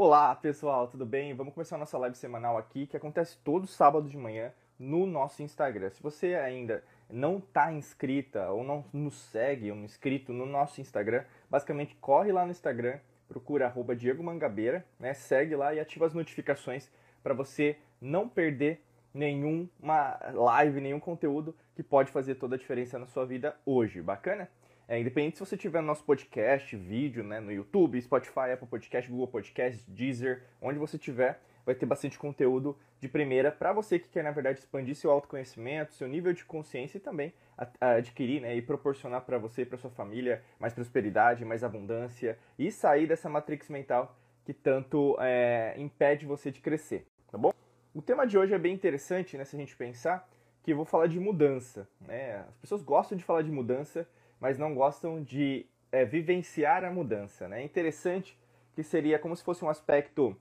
Olá pessoal, tudo bem? Vamos começar a nossa live semanal aqui, que acontece todo sábado de manhã no nosso Instagram. Se você ainda não está inscrita ou não nos segue, um inscrito no nosso Instagram, basicamente corre lá no Instagram, procura arroba Diego Mangabeira, né? segue lá e ativa as notificações para você não perder nenhuma live, nenhum conteúdo que pode fazer toda a diferença na sua vida hoje. Bacana? É, independente se você tiver nosso podcast, vídeo, né, no YouTube, Spotify, Apple Podcast, Google Podcast, Deezer, onde você tiver, vai ter bastante conteúdo de primeira para você que quer, na verdade, expandir seu autoconhecimento, seu nível de consciência e também adquirir né, e proporcionar para você e para sua família mais prosperidade, mais abundância e sair dessa matrix mental que tanto é, impede você de crescer, tá bom? O tema de hoje é bem interessante, né, se a gente pensar, que eu vou falar de mudança. Né? As pessoas gostam de falar de mudança, mas não gostam de é, vivenciar a mudança. Né? É interessante que seria como se fosse um aspecto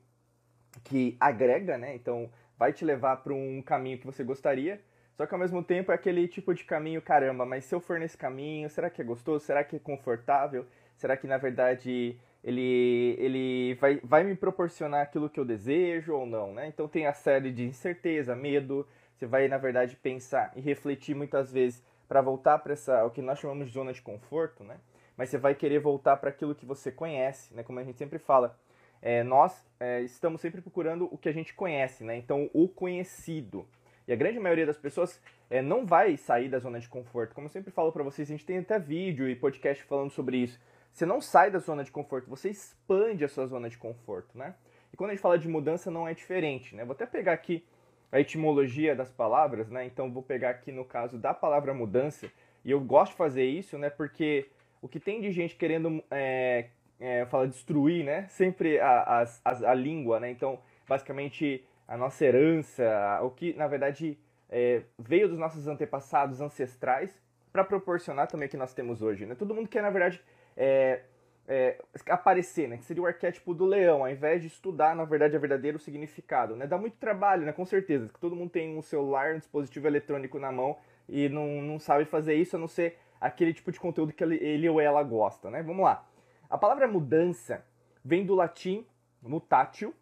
que agrega, né? Então vai te levar para um caminho que você gostaria, só que ao mesmo tempo é aquele tipo de caminho, caramba, mas se eu for nesse caminho, será que é gostoso? Será que é confortável? Será que na verdade ele, ele vai, vai me proporcionar aquilo que eu desejo ou não, né? Então tem a série de incerteza, medo, você vai na verdade pensar e refletir muitas vezes para voltar para essa o que nós chamamos de zona de conforto, né? Mas você vai querer voltar para aquilo que você conhece, né? Como a gente sempre fala, é, nós é, estamos sempre procurando o que a gente conhece, né? Então o conhecido. E a grande maioria das pessoas é, não vai sair da zona de conforto. Como eu sempre falo para vocês, a gente tem até vídeo e podcast falando sobre isso. Você não sai da zona de conforto, você expande a sua zona de conforto, né? E quando a gente fala de mudança, não é diferente, né? Vou até pegar aqui a etimologia das palavras, né? Então vou pegar aqui no caso da palavra mudança, e eu gosto de fazer isso, né? Porque o que tem de gente querendo é, é, destruir, né? Sempre a, a, a, língua, né? Então, basicamente, a nossa herança, o que na verdade é, veio dos nossos antepassados ancestrais para proporcionar também o que nós temos hoje, né? Todo mundo quer, na verdade, é, é, aparecer, né? Que seria o arquétipo do leão, ao invés de estudar, na verdade, a verdadeiro significado, né? Dá muito trabalho, né? Com certeza, que todo mundo tem um celular, um dispositivo eletrônico na mão e não, não sabe fazer isso, a não ser aquele tipo de conteúdo que ele, ele ou ela gosta, né? Vamos lá. A palavra mudança vem do latim mutatio,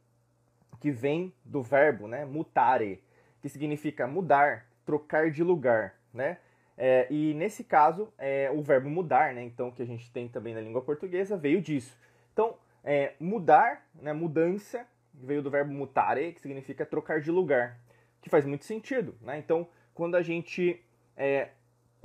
que vem do verbo, né? Mutare, que significa mudar, trocar de lugar, né? É, e nesse caso, é, o verbo mudar, né, então que a gente tem também na língua portuguesa, veio disso. Então, é, mudar, né, mudança, veio do verbo mutare, que significa trocar de lugar, que faz muito sentido. Né? Então, quando a gente é,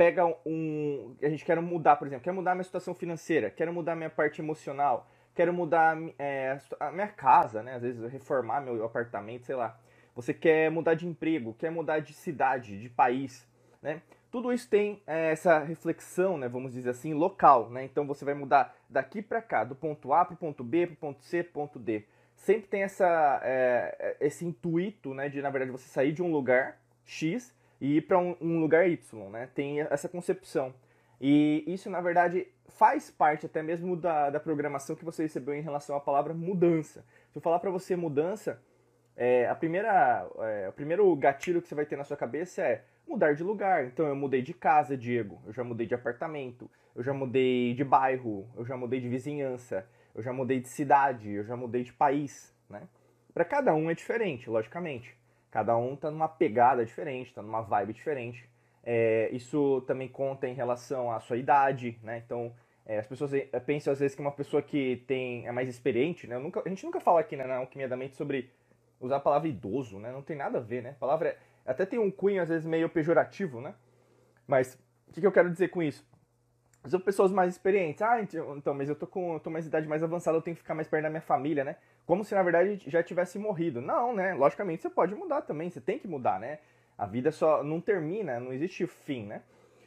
pega um. A gente quer mudar, por exemplo, quer mudar minha situação financeira, quero mudar minha parte emocional, quero mudar é, a minha casa, né? Às vezes reformar meu apartamento, sei lá. Você quer mudar de emprego, quer mudar de cidade, de país, né? Tudo isso tem é, essa reflexão, né, vamos dizer assim, local. Né? Então você vai mudar daqui para cá, do ponto A para o ponto B, para o ponto C, ponto D. Sempre tem essa, é, esse intuito né, de, na verdade, você sair de um lugar X e ir para um, um, lugar Y. Né? Tem essa concepção. E isso, na verdade, faz parte até mesmo da, da programação que você recebeu em relação à palavra mudança. Se eu falar para você mudança, é, a primeira, é, o primeiro gatilho que você vai ter na sua cabeça é mudar de lugar. Então eu mudei de casa, Diego. Eu já mudei de apartamento. Eu já mudei de bairro. Eu já mudei de vizinhança. Eu já mudei de cidade. Eu já mudei de país, né? Para cada um é diferente, logicamente. Cada um tá numa pegada diferente, tá numa vibe diferente. É, isso também conta em relação à sua idade, né? Então é, as pessoas é, pensam às vezes que uma pessoa que tem é mais experiente, né? Nunca, a gente nunca fala aqui né, na Alquimia da Mente sobre usar a palavra idoso, né? Não tem nada a ver, né? A palavra é até tem um cunho, às vezes, meio pejorativo, né? Mas o que, que eu quero dizer com isso? São pessoas mais experientes. Ah, então, mas eu tô com eu tô mais idade mais avançada, eu tenho que ficar mais perto da minha família, né? Como se na verdade já tivesse morrido. Não, né? Logicamente você pode mudar também, você tem que mudar, né? A vida só não termina, não existe fim, né?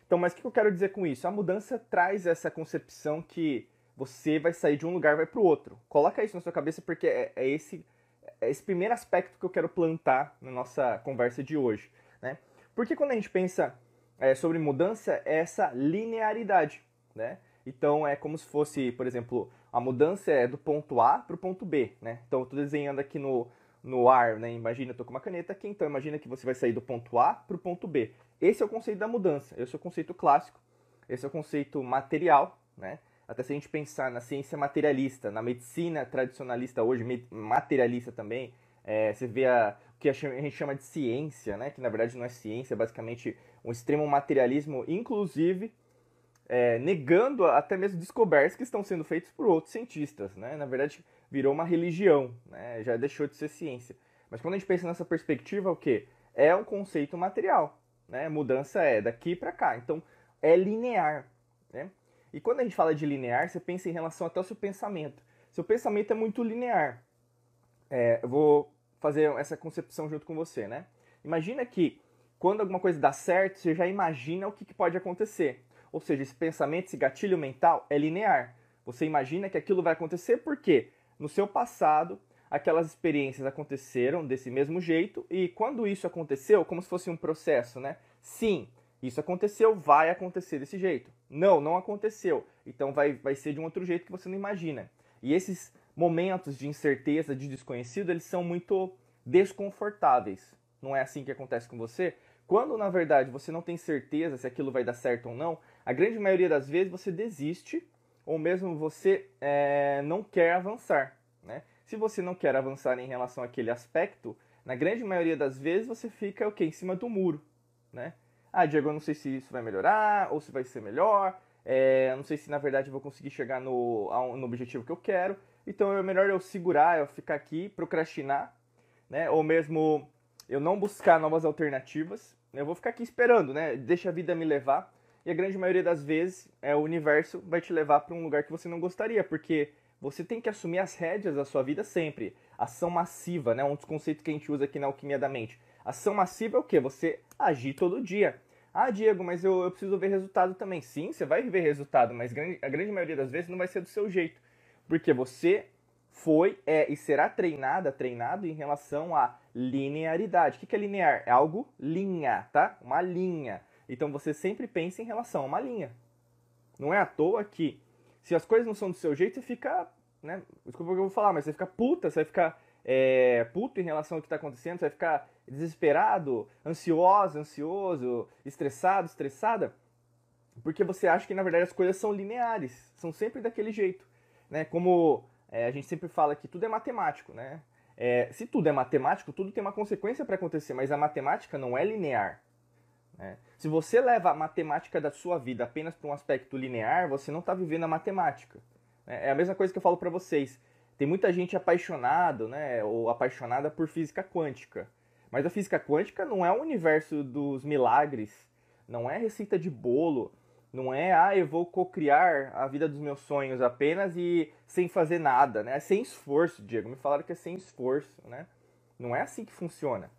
Então, mas o que eu quero dizer com isso? A mudança traz essa concepção que você vai sair de um lugar vai para o outro. Coloca isso na sua cabeça porque é, é esse esse primeiro aspecto que eu quero plantar na nossa conversa de hoje. Né? Porque quando a gente pensa é, sobre mudança, é essa linearidade. Né? Então é como se fosse, por exemplo, a mudança é do ponto A para o ponto B. Né? Então eu estou desenhando aqui no, no ar, né? imagina, eu estou com uma caneta aqui, então imagina que você vai sair do ponto A para o ponto B. Esse é o conceito da mudança, esse é o conceito clássico, esse é o conceito material, né? Até se a gente pensar na ciência materialista, na medicina tradicionalista hoje, materialista também, é, você vê a, o que a gente chama de ciência, né? que na verdade não é ciência, é basicamente um extremo materialismo, inclusive é, negando até mesmo descobertas que estão sendo feitas por outros cientistas. Né? Na verdade, virou uma religião, né? já deixou de ser ciência. Mas quando a gente pensa nessa perspectiva, o que? É um conceito material. Né? Mudança é daqui para cá. Então, é linear. E quando a gente fala de linear, você pensa em relação até ao seu pensamento. Seu pensamento é muito linear. É, eu vou fazer essa concepção junto com você, né? Imagina que quando alguma coisa dá certo, você já imagina o que, que pode acontecer. Ou seja, esse pensamento, esse gatilho mental é linear. Você imagina que aquilo vai acontecer porque no seu passado aquelas experiências aconteceram desse mesmo jeito e quando isso aconteceu, como se fosse um processo, né? Sim, isso aconteceu, vai acontecer desse jeito. Não, não aconteceu. Então vai, vai ser de um outro jeito que você não imagina. E esses momentos de incerteza, de desconhecido, eles são muito desconfortáveis. Não é assim que acontece com você? Quando na verdade você não tem certeza se aquilo vai dar certo ou não, a grande maioria das vezes você desiste ou mesmo você é, não quer avançar. Né? Se você não quer avançar em relação àquele aspecto, na grande maioria das vezes você fica o quê? Em cima do muro. Né? Ah, Diego, eu não sei se isso vai melhorar ou se vai ser melhor. É, não sei se na verdade eu vou conseguir chegar no, no objetivo que eu quero. Então é melhor eu segurar, eu ficar aqui, procrastinar, né? Ou mesmo eu não buscar novas alternativas. Eu vou ficar aqui esperando, né? Deixa a vida me levar. E a grande maioria das vezes é o universo vai te levar para um lugar que você não gostaria, porque você tem que assumir as rédeas da sua vida sempre. Ação massiva, né? Um dos conceitos que a gente usa aqui na alquimia da mente. Ação massiva é o quê? Você agir todo dia. Ah, Diego, mas eu, eu preciso ver resultado também. Sim, você vai ver resultado, mas a grande maioria das vezes não vai ser do seu jeito. Porque você foi, é e será treinada, treinado em relação à linearidade. O que é linear? É algo linha, tá? Uma linha. Então você sempre pensa em relação a uma linha. Não é à toa que, se as coisas não são do seu jeito, você fica, né? Desculpa o que eu vou falar, mas você fica puta, você vai ficar é, puto em relação ao que está acontecendo, você vai ficar desesperado, ansioso, ansioso, estressado, estressada, porque você acha que na verdade as coisas são lineares, são sempre daquele jeito, né? Como é, a gente sempre fala que tudo é matemático, né? É, se tudo é matemático, tudo tem uma consequência para acontecer, mas a matemática não é linear. Né? Se você leva a matemática da sua vida apenas para um aspecto linear, você não está vivendo a matemática. Né? É a mesma coisa que eu falo para vocês. Tem muita gente apaixonado, né, ou apaixonada por física quântica. Mas a física quântica não é o universo dos milagres, não é receita de bolo, não é, ah, eu vou cocriar a vida dos meus sonhos apenas e sem fazer nada, né? É sem esforço, Diego. Me falaram que é sem esforço, né? Não é assim que funciona,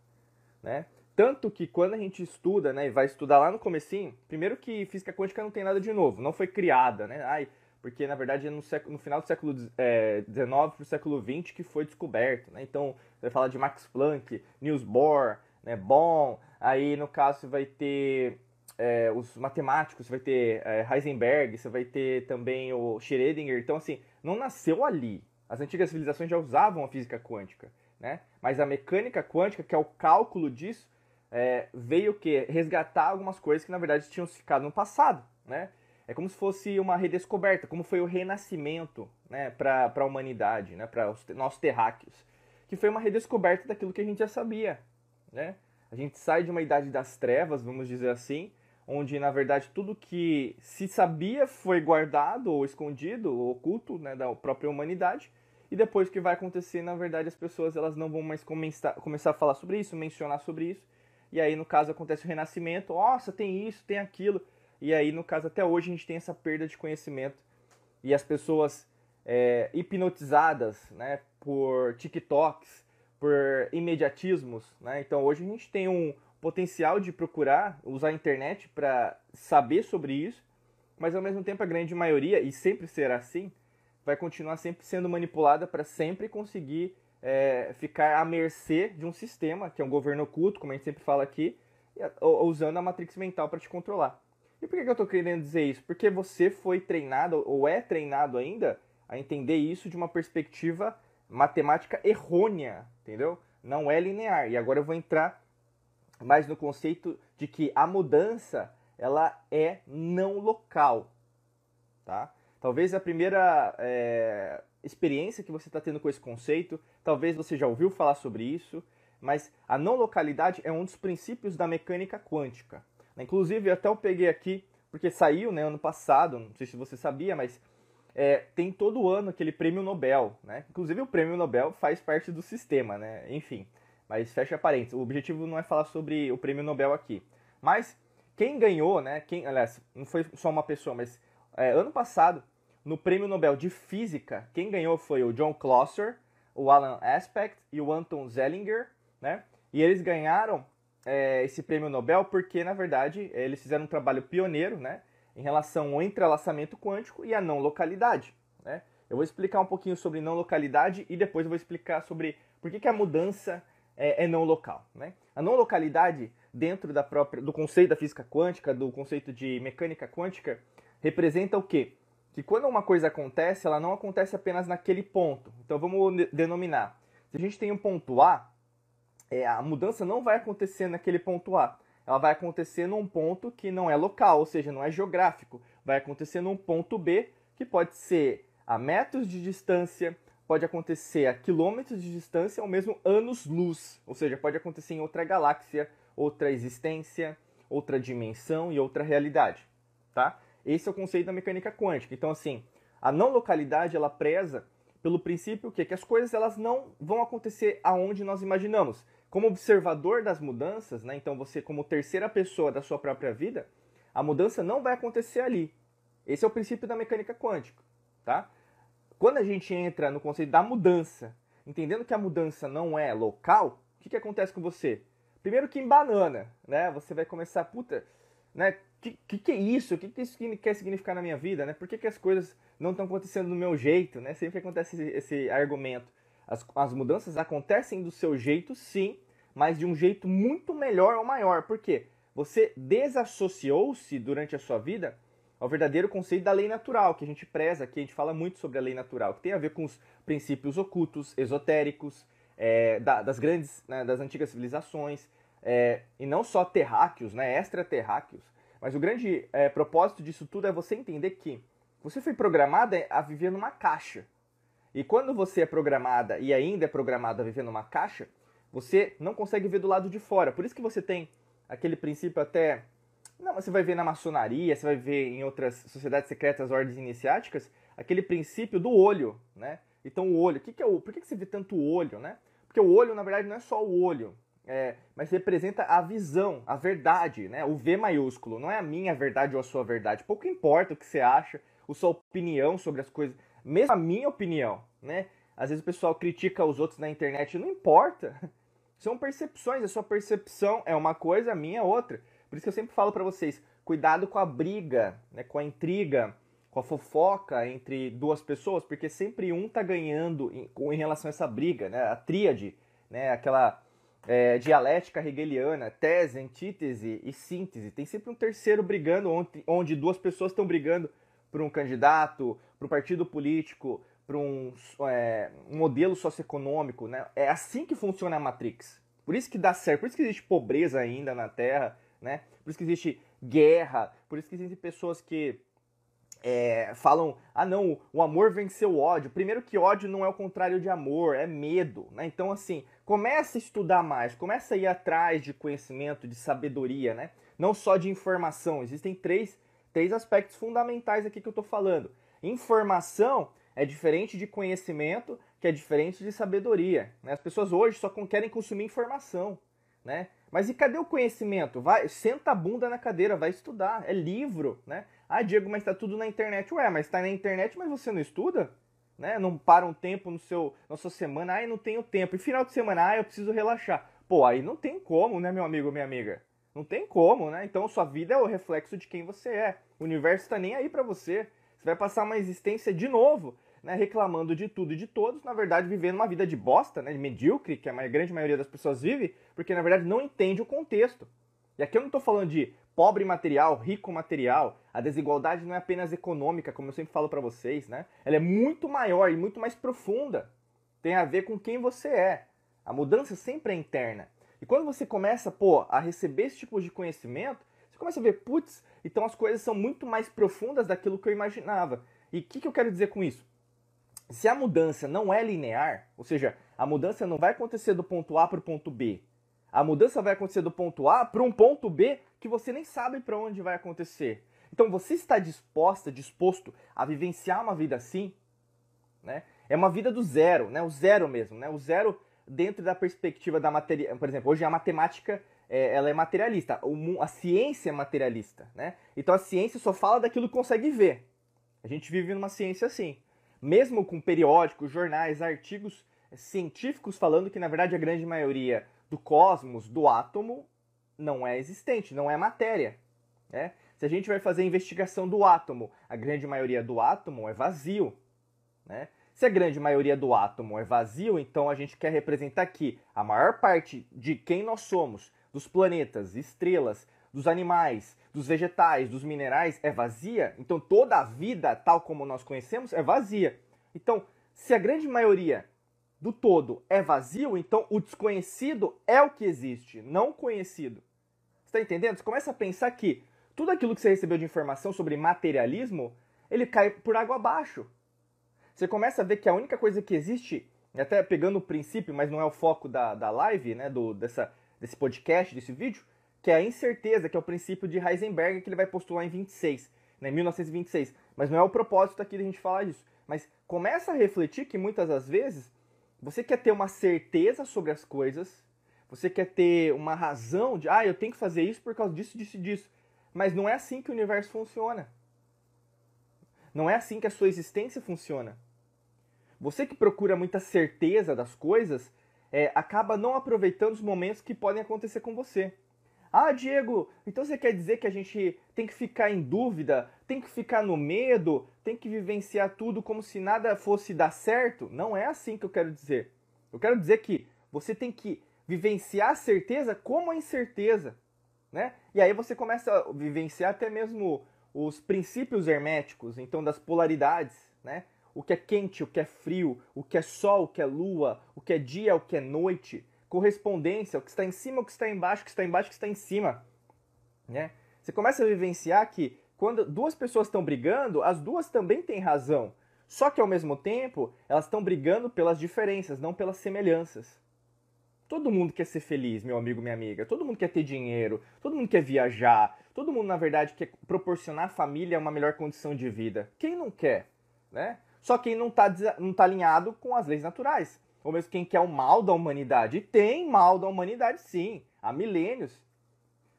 né? Tanto que quando a gente estuda, né, e vai estudar lá no comecinho, primeiro que física quântica não tem nada de novo, não foi criada, né? Ai, porque na verdade é no, século, no final do século XIX é, para o século XX que foi descoberto. Né? Então, vai falar de Max Planck, Niels Bohr, né, Bohm, aí no caso você vai ter é, os matemáticos, você vai ter é, Heisenberg, você vai ter também o Schrödinger. Então, assim, não nasceu ali. As antigas civilizações já usavam a física quântica, né? Mas a mecânica quântica, que é o cálculo disso, é, veio o quê? Resgatar algumas coisas que na verdade tinham ficado no passado, né? É como se fosse uma redescoberta, como foi o renascimento né, para a humanidade, né, para os nossos terráqueos. Que foi uma redescoberta daquilo que a gente já sabia. Né? A gente sai de uma idade das trevas, vamos dizer assim, onde na verdade tudo que se sabia foi guardado ou escondido, ou oculto né, da própria humanidade. E depois o que vai acontecer, na verdade, as pessoas elas não vão mais começar, começar a falar sobre isso, mencionar sobre isso. E aí, no caso, acontece o renascimento. Nossa, tem isso, tem aquilo. E aí, no caso, até hoje a gente tem essa perda de conhecimento e as pessoas é, hipnotizadas né, por TikToks, por imediatismos. Né? Então, hoje a gente tem um potencial de procurar, usar a internet para saber sobre isso, mas ao mesmo tempo a grande maioria, e sempre será assim, vai continuar sempre sendo manipulada para sempre conseguir é, ficar à mercê de um sistema, que é um governo oculto, como a gente sempre fala aqui, usando a matrix mental para te controlar. E por que, eu estou querendo dizer isso? Porque você foi treinado, ou é treinado ainda, a entender isso de uma perspectiva matemática errônea, entendeu? Não é linear. E agora eu vou entrar mais no conceito de que a mudança ela é não local, tá? Talvez a primeira é, experiência que você está tendo com esse conceito, talvez você já ouviu falar sobre isso, mas a não localidade é um dos princípios da mecânica quântica. Inclusive, até eu peguei aqui, porque saiu né, ano passado, não sei se você sabia, mas é, tem todo ano aquele prêmio Nobel. Né? Inclusive, o prêmio Nobel faz parte do sistema, né? enfim. Mas fecha parênteses, o objetivo não é falar sobre o prêmio Nobel aqui. Mas quem ganhou, né? Quem, aliás, não foi só uma pessoa, mas é, ano passado no Prêmio Nobel de Física, quem ganhou foi o John Clauser, o Alan Aspect e o Anton Zellinger, né? E eles ganharam é, esse prêmio Nobel porque, na verdade, eles fizeram um trabalho pioneiro, né? Em relação ao entrelaçamento quântico e a não localidade, né? Eu vou explicar um pouquinho sobre não localidade e depois eu vou explicar sobre por que, que a mudança é, é não local, né? A não localidade, dentro da própria, do conceito da física quântica, do conceito de mecânica quântica, representa o quê? que quando uma coisa acontece, ela não acontece apenas naquele ponto. Então vamos denominar. Se a gente tem um ponto A, é, a mudança não vai acontecer naquele ponto A. Ela vai acontecer num ponto que não é local, ou seja, não é geográfico. Vai acontecer num ponto B, que pode ser a metros de distância, pode acontecer a quilômetros de distância ou mesmo anos-luz. Ou seja, pode acontecer em outra galáxia, outra existência, outra dimensão e outra realidade. Tá? Esse é o conceito da mecânica quântica. Então, assim, a não localidade ela preza pelo princípio que, que as coisas elas não vão acontecer aonde nós imaginamos. Como observador das mudanças, né, então você como terceira pessoa da sua própria vida, a mudança não vai acontecer ali. Esse é o princípio da mecânica quântica, tá? Quando a gente entra no conceito da mudança, entendendo que a mudança não é local, o que, que acontece com você? Primeiro que em banana, né? Você vai começar, puta, né? que, que, que é isso? O que, que isso quer significar na minha vida? Né? Por que, que as coisas não estão acontecendo do meu jeito? Né? Sempre acontece esse, esse argumento. As, as mudanças acontecem do seu jeito, sim, mas de um jeito muito melhor ou maior. Por quê? Você desassociou-se durante a sua vida ao verdadeiro conceito da lei natural, que a gente preza aqui, a gente fala muito sobre a lei natural, que tem a ver com os princípios ocultos, esotéricos, é, da, das grandes, né, das antigas civilizações, é, e não só terráqueos, né, extraterráqueos, mas o grande é, propósito disso tudo é você entender que você foi programada a viver numa caixa. E quando você é programada e ainda é programada a viver numa caixa, você não consegue ver do lado de fora. Por isso que você tem aquele princípio até. Não, você vai ver na maçonaria, você vai ver em outras sociedades secretas, ordens iniciáticas, aquele princípio do olho, né? Então o olho, que, que é o. Por que, que você vê tanto olho, né? Porque o olho, na verdade, não é só o olho é, mas representa a visão, a verdade, né? O V maiúsculo. Não é a minha verdade ou a sua verdade. Pouco importa o que você acha, a sua opinião sobre as coisas. Mesmo a minha opinião, né? Às vezes o pessoal critica os outros na internet. Não importa. São percepções. A sua percepção é uma coisa, a minha é outra. Por isso que eu sempre falo para vocês, cuidado com a briga, né? com a intriga, com a fofoca entre duas pessoas, porque sempre um tá ganhando em, em relação a essa briga, né? A tríade, né? Aquela é, dialética hegeliana, tese, antítese e síntese. Tem sempre um terceiro brigando, onde, onde duas pessoas estão brigando por um candidato, para um partido político, para um, é, modelo socioeconômico. Né? É assim que funciona a Matrix. Por isso que dá certo, por isso que existe pobreza ainda na Terra, né? por isso que existe guerra, por isso que existem pessoas que é, falam, ah não, o amor venceu o ódio. Primeiro que ódio não é o contrário de amor, é medo, né? Então assim, começa a estudar mais, começa a ir atrás de conhecimento, de sabedoria, né? Não só de informação. Existem três, três aspectos fundamentais aqui que eu estou falando. Informação é diferente de conhecimento, que é diferente de sabedoria. Né? As pessoas hoje só querem consumir informação, né? Mas e cadê o conhecimento? Vai, senta a bunda na cadeira, vai estudar. É livro, né? Ah, Diego, mas está tudo na internet. Ué, mas está na internet, mas você não estuda? Né? Não para um tempo no seu, na sua semana, ah, não tenho tempo. E final de semana, ah, eu preciso relaxar. Pô, aí não tem como, né, meu amigo, minha amiga? Não tem como, né? Então sua vida é o reflexo de quem você é. O universo está nem aí para você. Você vai passar uma existência de novo, né, reclamando de tudo e de todos, na verdade vivendo uma vida de bosta, né, de medíocre, que a grande maioria das pessoas vive, porque na verdade não entende o contexto. E aqui eu não estou falando de pobre material, rico material. A desigualdade não é apenas econômica, como eu sempre falo para vocês, né? Ela é muito maior e muito mais profunda. Tem a ver com quem você é. A mudança sempre é interna. E quando você começa, pô, a receber esse tipo de conhecimento, você começa a ver, putz, então as coisas são muito mais profundas daquilo que eu imaginava. E o que, que eu quero dizer com isso? Se a mudança não é linear, ou seja, a mudança não vai acontecer do ponto A para o ponto B, a mudança vai acontecer do ponto A para um ponto B que você nem sabe para onde vai acontecer. Então você está disposta, disposto a vivenciar uma vida assim? Né? É uma vida do zero, né? o zero mesmo, né? o zero dentro da perspectiva da matéria. Por exemplo, hoje a matemática é, ela é materialista, a ciência é materialista. Né? Então a ciência só fala daquilo que consegue ver. A gente vive numa ciência assim. Mesmo com periódicos, jornais, artigos científicos falando que, na verdade, a grande maioria do cosmos, do átomo, não é existente, não é matéria. Né? Se a gente vai fazer a investigação do átomo, a grande maioria do átomo é vazio. Né? Se a grande maioria do átomo é vazio, então a gente quer representar que a maior parte de quem nós somos, dos planetas, estrelas, dos animais, dos vegetais, dos minerais, é vazia. Então toda a vida, tal como nós conhecemos, é vazia. Então, se a grande maioria do todo é vazio, então o desconhecido é o que existe, não o conhecido. Está entendendo? Você começa a pensar que tudo aquilo que você recebeu de informação sobre materialismo, ele cai por água abaixo. Você começa a ver que a única coisa que existe, até pegando o princípio, mas não é o foco da, da live, né, do, dessa, desse podcast, desse vídeo, que é a incerteza, que é o princípio de Heisenberg que ele vai postular em 26, né, 1926. Mas não é o propósito aqui da gente falar disso. Mas começa a refletir que muitas das vezes você quer ter uma certeza sobre as coisas, você quer ter uma razão de, ah, eu tenho que fazer isso por causa disso, disso e disso. Mas não é assim que o universo funciona. Não é assim que a sua existência funciona. Você que procura muita certeza das coisas, é, acaba não aproveitando os momentos que podem acontecer com você. Ah, Diego, então você quer dizer que a gente tem que ficar em dúvida, tem que ficar no medo, tem que vivenciar tudo como se nada fosse dar certo? Não é assim que eu quero dizer. Eu quero dizer que você tem que vivenciar a certeza como a incerteza né? E aí você começa a vivenciar até mesmo os princípios herméticos, então das polaridades, né? O que é quente, o que é frio, o que é sol, o que é lua, o que é dia, o que é noite, correspondência, o que está em cima, o que está embaixo, o que está embaixo, o que está em cima, né? Você começa a vivenciar que quando duas pessoas estão brigando, as duas também têm razão. Só que ao mesmo tempo, elas estão brigando pelas diferenças, não pelas semelhanças. Todo mundo quer ser feliz, meu amigo, minha amiga. Todo mundo quer ter dinheiro. Todo mundo quer viajar. Todo mundo, na verdade, quer proporcionar à família uma melhor condição de vida. Quem não quer, né? Só quem não está não tá alinhado com as leis naturais. Ou mesmo quem quer o mal da humanidade. E tem mal da humanidade, sim. Há milênios.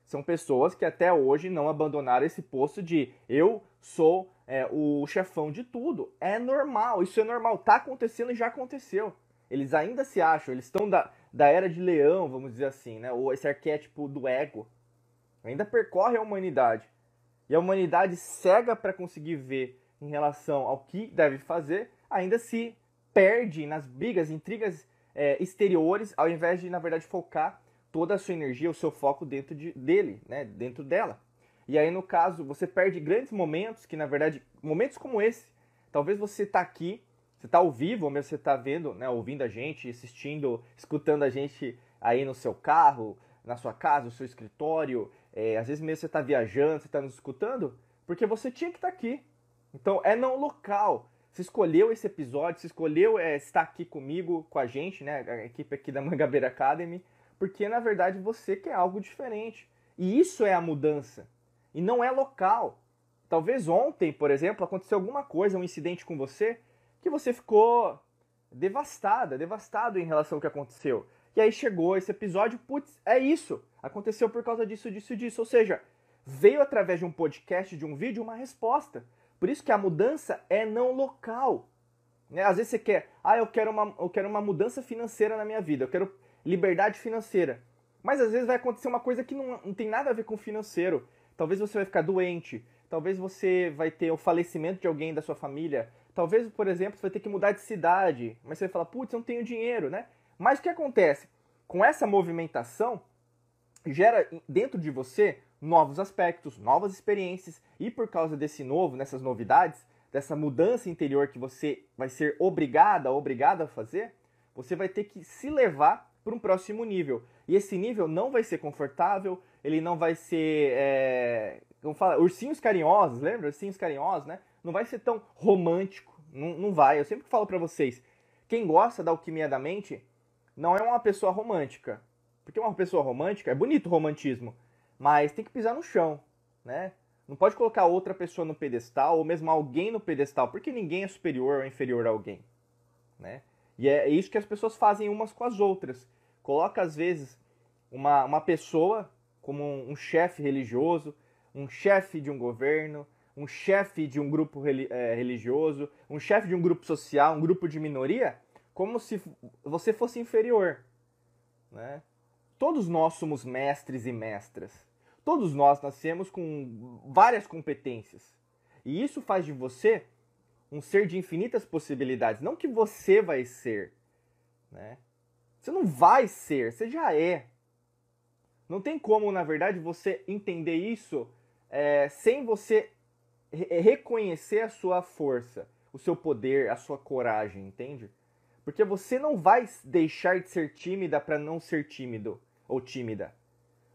São pessoas que até hoje não abandonaram esse posto de eu sou é, o chefão de tudo. É normal, isso é normal. Tá acontecendo e já aconteceu. Eles ainda se acham, eles estão da, da era de leão, vamos dizer assim, né? Ou esse arquétipo do ego. Ainda percorre a humanidade. E a humanidade cega para conseguir ver em relação ao que deve fazer, ainda se perde nas brigas, intrigas é, exteriores, ao invés de, na verdade, focar toda a sua energia, o seu foco dentro de, dele, né? dentro dela. E aí, no caso, você perde grandes momentos que, na verdade, momentos como esse, talvez você está aqui você está ao vivo, ou mesmo você está vendo, né, ouvindo a gente, assistindo, escutando a gente aí no seu carro, na sua casa, no seu escritório, é, às vezes mesmo você está viajando, você está nos escutando, porque você tinha que estar tá aqui. Então é não local. Você escolheu esse episódio, você escolheu é, estar aqui comigo, com a gente, né, a equipe aqui da Mangabeira Academy, porque na verdade você quer algo diferente. E isso é a mudança. E não é local. Talvez ontem, por exemplo, aconteceu alguma coisa, um incidente com você, que você ficou devastada, devastado em relação ao que aconteceu. E aí chegou esse episódio, putz, é isso. Aconteceu por causa disso, disso, disso. Ou seja, veio através de um podcast, de um vídeo, uma resposta. Por isso que a mudança é não local. Né? Às vezes você quer, ah, eu quero, uma, eu quero uma mudança financeira na minha vida, eu quero liberdade financeira. Mas às vezes vai acontecer uma coisa que não, não tem nada a ver com financeiro. Talvez você vai ficar doente, talvez você vai ter o falecimento de alguém da sua família, Talvez, por exemplo, você vai ter que mudar de cidade, mas você vai falar, putz, eu não tenho dinheiro, né? Mas o que acontece? Com essa movimentação, gera dentro de você novos aspectos, novas experiências, e por causa desse novo, nessas novidades, dessa mudança interior que você vai ser obrigada, obrigada a fazer, você vai ter que se levar para um próximo nível. E esse nível não vai ser confortável, ele não vai ser. É, como fala, ursinhos carinhosos, lembra? Ursinhos carinhosos, né? não vai ser tão romântico, não, não vai. Eu sempre falo para vocês, quem gosta da alquimia da mente não é uma pessoa romântica. Porque uma pessoa romântica, é bonito o romantismo, mas tem que pisar no chão, né? Não pode colocar outra pessoa no pedestal, ou mesmo alguém no pedestal, porque ninguém é superior ou inferior a alguém, né? E é isso que as pessoas fazem umas com as outras. Coloca, às vezes, uma, uma pessoa como um, um chefe religioso, um chefe de um governo, um chefe de um grupo é, religioso, um chefe de um grupo social, um grupo de minoria, como se você fosse inferior. Né? Todos nós somos mestres e mestras. Todos nós nascemos com várias competências. E isso faz de você um ser de infinitas possibilidades. Não que você vai ser. Né? Você não vai ser, você já é. Não tem como, na verdade, você entender isso é, sem você re reconhecer a sua força, o seu poder, a sua coragem, entende? Porque você não vai deixar de ser tímida para não ser tímido ou tímida.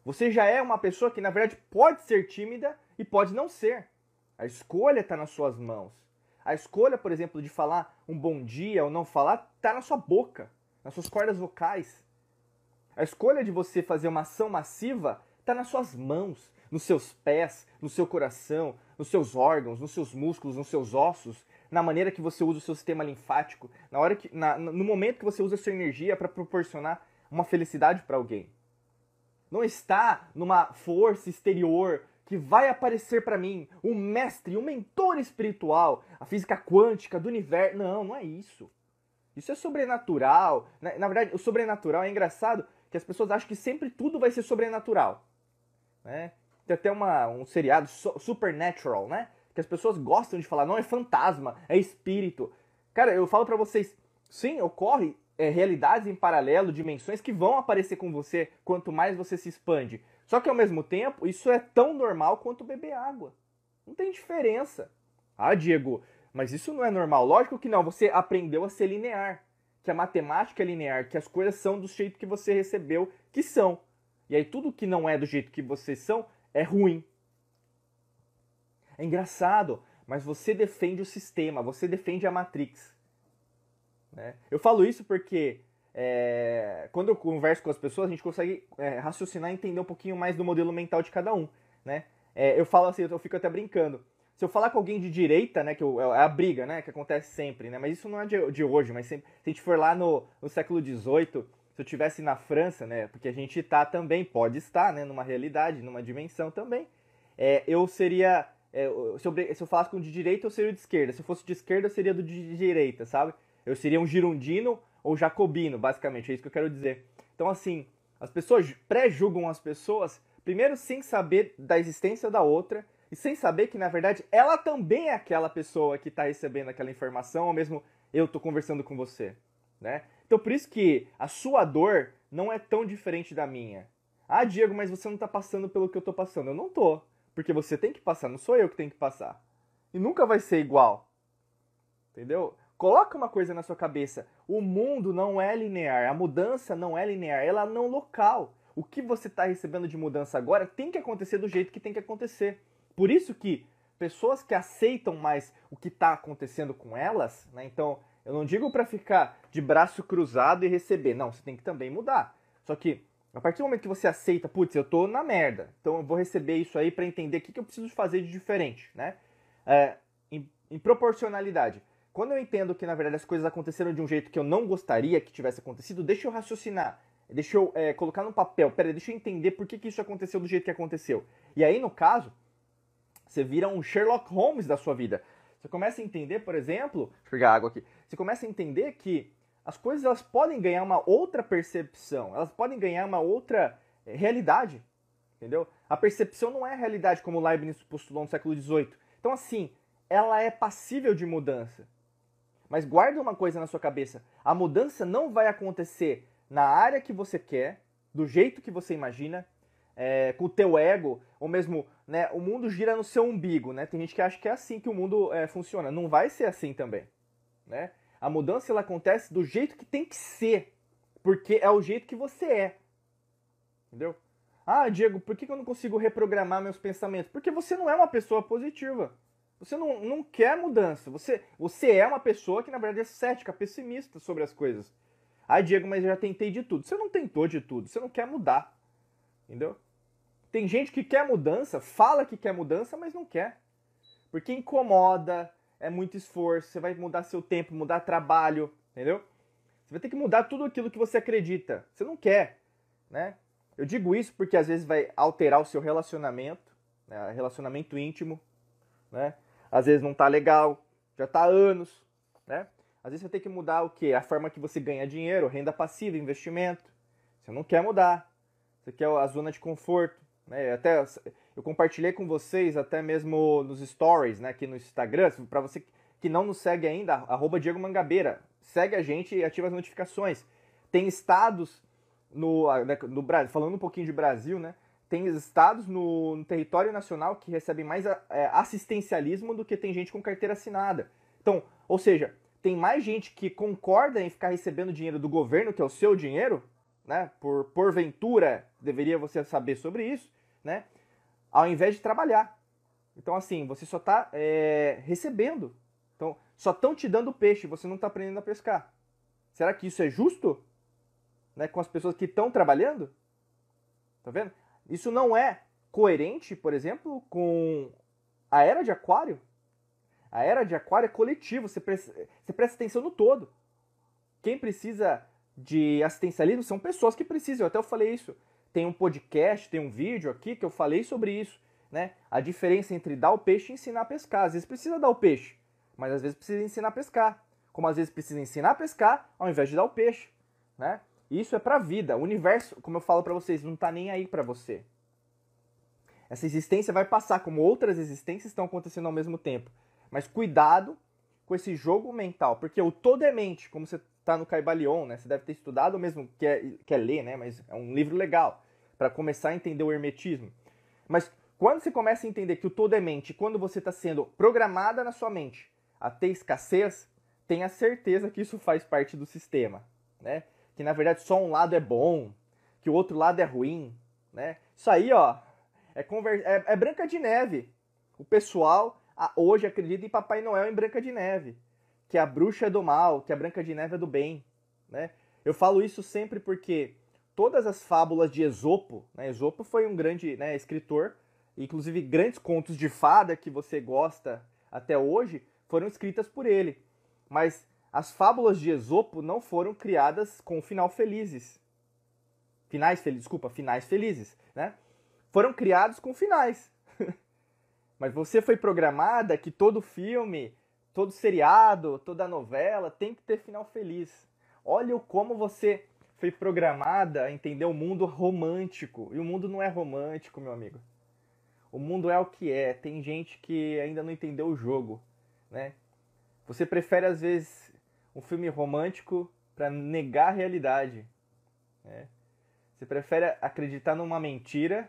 Você já é uma pessoa que, na verdade, pode ser tímida e pode não ser. A escolha está nas suas mãos. A escolha, por exemplo, de falar um bom dia ou não falar, está na sua boca, nas suas cordas vocais. A escolha de você fazer uma ação massiva está nas suas mãos, nos seus pés, no seu coração, nos seus órgãos, nos seus músculos, nos seus ossos, na maneira que você usa o seu sistema linfático, na hora que, na, no momento que você usa a sua energia para proporcionar uma felicidade para alguém. Não está numa força exterior que vai aparecer para mim, um mestre, um mentor espiritual, a física quântica do universo. Não, não é isso. Isso é sobrenatural. Na, na verdade, o sobrenatural é engraçado que as pessoas acham que sempre tudo vai ser sobrenatural. Né? Tem até uma, um seriado Supernatural, né? Que as pessoas gostam de falar, não é fantasma, é espírito. Cara, eu falo para vocês, sim, ocorre é, realidades em paralelo, dimensões que vão aparecer com você quanto mais você se expande. Só que ao mesmo tempo, isso é tão normal quanto beber água. Não tem diferença. Ah, Diego, mas isso não é normal. Lógico que não, você aprendeu a ser linear. Que a matemática é linear, que as coisas são do jeito que você recebeu que são. E aí tudo que não é do jeito que vocês são é ruim. É engraçado, mas você defende o sistema, você defende a Matrix. Né? Eu falo isso porque é, quando eu converso com as pessoas, a gente consegue é, raciocinar e entender um pouquinho mais do modelo mental de cada um. Né? É, eu falo assim, eu fico até brincando. Se eu falar com alguém de direita, né, que eu, é a briga, né, que acontece sempre, né, mas isso não é de, de hoje, mas sempre, se a gente for lá no, no século XVIII, se eu tivesse na França, né, porque a gente está também, pode estar, né, numa realidade, numa dimensão também, é, eu seria, é, se, eu, se eu falasse com de direita, eu seria de esquerda, se eu fosse de esquerda, eu seria do de direita, sabe? Eu seria um girondino ou jacobino, basicamente, é isso que eu quero dizer. Então, assim, as pessoas pré-julgam as pessoas, primeiro sem saber da existência da outra, e sem saber que, na verdade, ela também é aquela pessoa que está recebendo aquela informação, ou mesmo eu estou conversando com você, né? Então, por isso que a sua dor não é tão diferente da minha. Ah, Diego, mas você não está passando pelo que eu estou passando. Eu não tô, porque você tem que passar, não sou eu que tenho que passar. E nunca vai ser igual. Entendeu? Coloca uma coisa na sua cabeça. O mundo não é linear, a mudança não é linear, ela não local. O que você está recebendo de mudança agora tem que acontecer do jeito que tem que acontecer. Por isso que pessoas que aceitam mais o que está acontecendo com elas, né? Então, eu não digo para ficar de braço cruzado e receber. Não, você tem que também mudar. Só que a partir do momento que você aceita, putz, eu tô na merda, então eu vou receber isso aí para entender o que, que eu preciso fazer de diferente, né? É, em, em, proporcionalidade. Quando eu entendo que na verdade as coisas aconteceram de um jeito que eu não gostaria que tivesse acontecido, deixa eu raciocinar, deixa eu é, colocar no papel, peraí, deixa eu entender por que, que isso aconteceu do jeito que aconteceu. E aí, no caso, você vira um Sherlock Holmes da sua vida. Você começa a entender, por exemplo, deixa eu pegar água aqui. Você começa a entender que as coisas elas podem ganhar uma outra percepção, elas podem ganhar uma outra eh, realidade, entendeu? A percepção não é a realidade como Leibniz postulou no século XVIII. Então, assim, ela é passível de mudança. Mas guarda uma coisa na sua cabeça: a mudança não vai acontecer na área que você quer, do jeito que você imagina, é, com o teu ego, ou mesmo, né, o mundo gira no seu umbigo, né? Tem gente que acha que é assim que o mundo é, funciona. Não vai ser assim também, né? A mudança ela acontece do jeito que tem que ser, porque é o jeito que você é. Entendeu? Ah, Diego, por que eu não consigo reprogramar meus pensamentos? Porque você não é uma pessoa positiva. Você não, não quer mudança. Você, você é uma pessoa que, na verdade, é cética, pessimista sobre as coisas. Ah, Diego, mas eu já tentei de tudo. Você não tentou de tudo. Você não quer mudar. Entendeu? Tem gente que quer mudança, fala que quer mudança, mas não quer. Porque incomoda, é muito esforço, você vai mudar seu tempo, mudar trabalho, entendeu? Você vai ter que mudar tudo aquilo que você acredita. Você não quer, né? Eu digo isso porque às vezes vai alterar o seu relacionamento, né? relacionamento íntimo, né? Às vezes não tá legal, já tá há anos, né? Às vezes você tem que mudar o quê? A forma que você ganha dinheiro, renda passiva, investimento. Você não quer mudar. Você quer a zona de conforto, né? Até eu compartilhei com vocês até mesmo nos stories, né, aqui no Instagram, para você que não nos segue ainda, arroba Diego Mangabeira, segue a gente e ativa as notificações. Tem estados no, né, no falando um pouquinho de Brasil, né? Tem estados no, no território nacional que recebem mais é, assistencialismo do que tem gente com carteira assinada. Então, ou seja, tem mais gente que concorda em ficar recebendo dinheiro do governo, que é o seu dinheiro, né? Por porventura, deveria você saber sobre isso, né? Ao invés de trabalhar. Então, assim, você só está é, recebendo. Então, só estão te dando peixe, você não está aprendendo a pescar. Será que isso é justo? Né, com as pessoas que estão trabalhando? Tá vendo? Isso não é coerente, por exemplo, com a era de aquário. A era de aquário é coletivo, você presta, você presta atenção no todo. Quem precisa de assistencialismo são pessoas que precisam. Eu até falei isso. Tem um podcast, tem um vídeo aqui que eu falei sobre isso. Né? A diferença entre dar o peixe e ensinar a pescar. Às vezes precisa dar o peixe, mas às vezes precisa ensinar a pescar. Como às vezes precisa ensinar a pescar ao invés de dar o peixe. Né? Isso é pra vida. O universo, como eu falo para vocês, não tá nem aí para você. Essa existência vai passar, como outras existências estão acontecendo ao mesmo tempo. Mas cuidado com esse jogo mental, porque o todo é mente, como você está no Caibalion, né? Você deve ter estudado mesmo, quer, quer ler, né? Mas é um livro legal para começar a entender o hermetismo. Mas quando você começa a entender que o todo é mente, quando você está sendo programada na sua mente a ter escassez, tenha certeza que isso faz parte do sistema, né? Que na verdade só um lado é bom, que o outro lado é ruim, né? Isso aí, ó, é, conver... é, é Branca de Neve. O pessoal hoje acredita em Papai Noel em Branca de Neve, que a bruxa é do mal, que a Branca de Neve é do bem, né? Eu falo isso sempre porque todas as fábulas de Esopo, né? Esopo foi um grande né, escritor, inclusive grandes contos de fada que você gosta até hoje foram escritas por ele. Mas as fábulas de Esopo não foram criadas com final felizes. Finais felizes, desculpa, finais felizes, né? Foram criados com finais. Mas você foi programada que todo filme, todo seriado, toda novela tem que ter final feliz. Olha como você foi programada a entender o mundo romântico. E o mundo não é romântico, meu amigo. O mundo é o que é. Tem gente que ainda não entendeu o jogo, né? Você prefere às vezes um filme romântico para negar a realidade, né? Você prefere acreditar numa mentira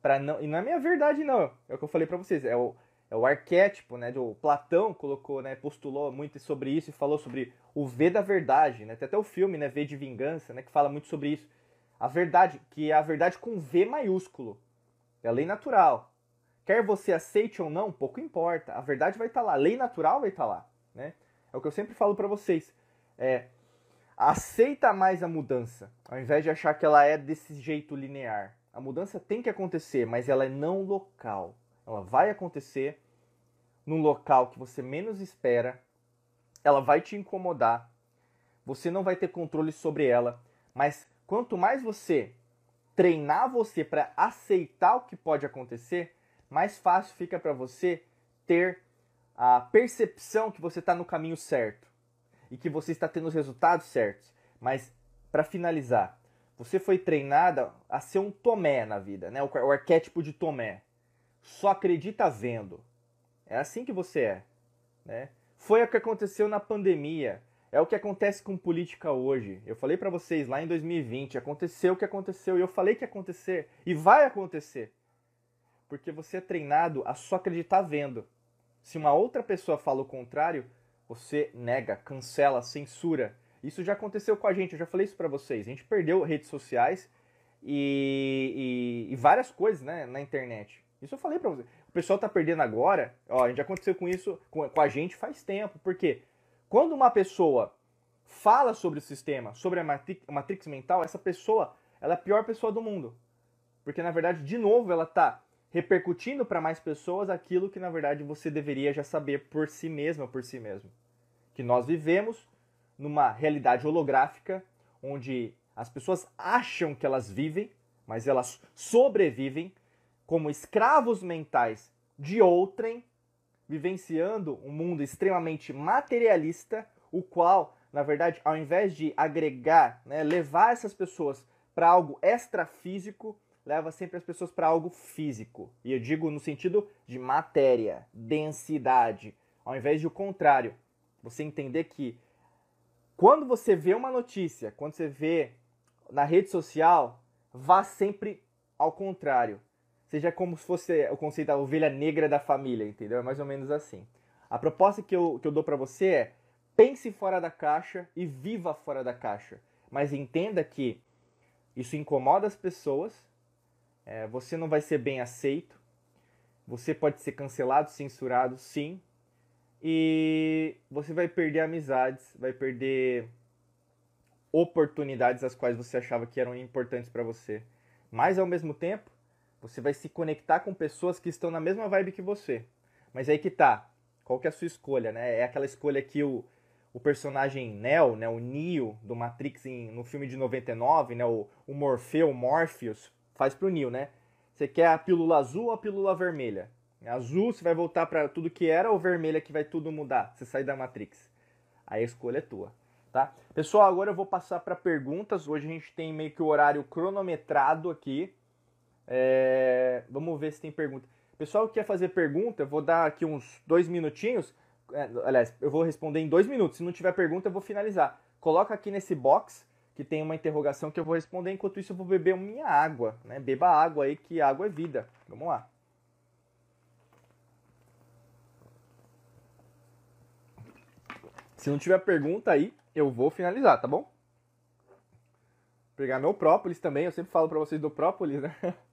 para não e não é minha verdade não é o que eu falei para vocês é o, é o arquétipo né do Platão colocou né postulou muito sobre isso e falou sobre o V da verdade né. Tem até o filme né V de vingança né que fala muito sobre isso. A verdade que é a verdade com V maiúsculo. É a lei natural. Quer você aceite ou não pouco importa. A verdade vai estar tá lá. A lei natural vai estar tá lá né. É o que eu sempre falo para vocês. É aceita mais a mudança ao invés de achar que ela é desse jeito linear. A mudança tem que acontecer, mas ela é não local. Ela vai acontecer num local que você menos espera. Ela vai te incomodar. Você não vai ter controle sobre ela. Mas quanto mais você treinar você para aceitar o que pode acontecer, mais fácil fica para você ter a percepção que você está no caminho certo e que você está tendo os resultados certos. Mas para finalizar, você foi treinada a ser um Tomé na vida, né? O, o arquétipo de Tomé. Só acredita vendo. É assim que você é, né? Foi o que aconteceu na pandemia. É o que acontece com política hoje. Eu falei para vocês lá em 2020, aconteceu o que aconteceu e eu falei que ia acontecer e vai acontecer. Porque você é treinado a só acreditar vendo. Se uma outra pessoa fala o contrário, você nega, cancela, censura. Isso já aconteceu com a gente, eu já falei isso para vocês. A gente perdeu redes sociais e, e, e, várias coisas né, na internet. Isso eu falei para vocês. o pessoal tá perdendo agora, ó, a gente aconteceu com isso com, com a gente faz tempo, porque quando uma pessoa fala sobre o sistema, sobre a matrix, a matrix mental, essa pessoa, ela é a pior pessoa do mundo. Porque na verdade, de novo, ela tá repercutindo para mais pessoas aquilo que na verdade você deveria já saber por si mesma, por si mesmo. Que nós vivemos numa realidade holográfica onde as pessoas acham que elas vivem, mas elas sobrevivem como escravos mentais de outrem, vivenciando um mundo extremamente materialista, o qual, na verdade, ao invés de agregar, né, levar essas pessoas para algo extrafísico, leva sempre as pessoas para algo físico. E eu digo no sentido de matéria, densidade, ao invés de o contrário. Você entender que quando você vê uma notícia, quando você vê na rede social, vá sempre ao contrário. Seja como se fosse o conceito da ovelha negra da família, entendeu? É mais ou menos assim. A proposta que eu, que eu dou para você é pense fora da caixa e viva fora da caixa. Mas entenda que isso incomoda as pessoas, é, você não vai ser bem aceito, você pode ser cancelado, censurado, sim, e você vai perder amizades, vai perder oportunidades as quais você achava que eram importantes para você. Mas ao mesmo tempo, você vai se conectar com pessoas que estão na mesma vibe que você. Mas aí que tá. Qual que é a sua escolha, né? É aquela escolha que o, o personagem Neo, né, o Neo do Matrix em, no filme de 99, né, o, o Morpheu, Morpheus, faz pro Neo, né? Você quer a pílula azul ou a pílula vermelha? Azul você vai voltar para tudo que era ou vermelha que vai tudo mudar? Você sair da Matrix. Aí a escolha é tua, tá? Pessoal, agora eu vou passar para perguntas. Hoje a gente tem meio que o horário cronometrado aqui. É... Vamos ver se tem pergunta. Pessoal que quer fazer pergunta, eu vou dar aqui uns dois minutinhos. É, aliás, eu vou responder em dois minutos. Se não tiver pergunta, eu vou finalizar. Coloca aqui nesse box que tem uma interrogação que eu vou responder. Enquanto isso, eu vou beber minha água. Né? Beba água aí, que água é vida. Vamos lá. Se não tiver pergunta aí, eu vou finalizar, tá bom? Vou pegar meu própolis também, eu sempre falo pra vocês do própolis, né?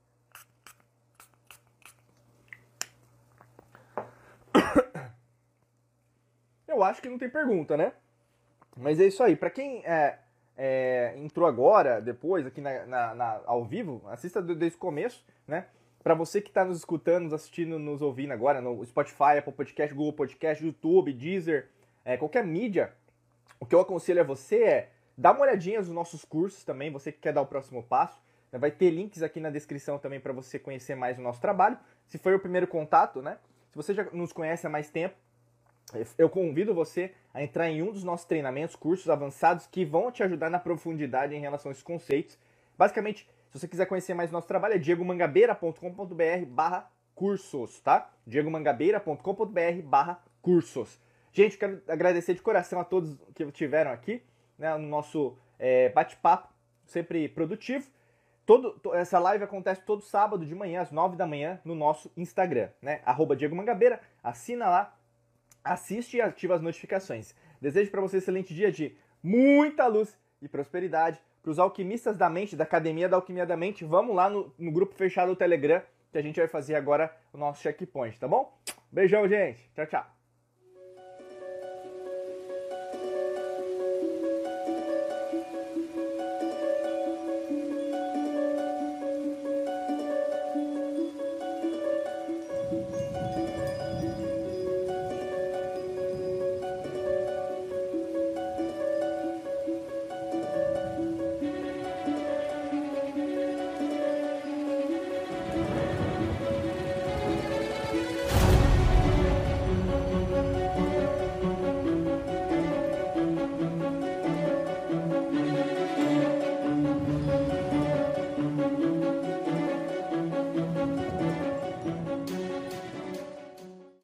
Eu acho que não tem pergunta, né? Mas é isso aí. Pra quem é, é, entrou agora, depois, aqui na, na, na, ao vivo, assista desde o começo, né? Para você que está nos escutando, nos assistindo, nos ouvindo agora no Spotify, Apple Podcast, Google Podcast, YouTube, Deezer, é, qualquer mídia, o que eu aconselho a você é dar uma olhadinha nos nossos cursos também, você que quer dar o próximo passo. Né? Vai ter links aqui na descrição também para você conhecer mais o nosso trabalho. Se foi o primeiro contato, né? Se você já nos conhece há mais tempo, eu convido você a entrar em um dos nossos treinamentos, cursos avançados que vão te ajudar na profundidade em relação a esses conceitos. Basicamente, se você quiser conhecer mais nosso trabalho, é diegomangabeira.com.br barra cursos, tá? diegomangabeira.com.br barra cursos. Gente, quero agradecer de coração a todos que tiveram aqui né, no nosso é, bate-papo, sempre produtivo. Todo, essa live acontece todo sábado de manhã, às 9 da manhã, no nosso Instagram, né? Arroba Diego Mangabeira, assina lá, assiste e ativa as notificações. Desejo para você um excelente dia de muita luz e prosperidade. Para os alquimistas da mente, da Academia da Alquimia da Mente, vamos lá no, no grupo fechado do Telegram, que a gente vai fazer agora o nosso checkpoint, tá bom? Beijão, gente. Tchau, tchau.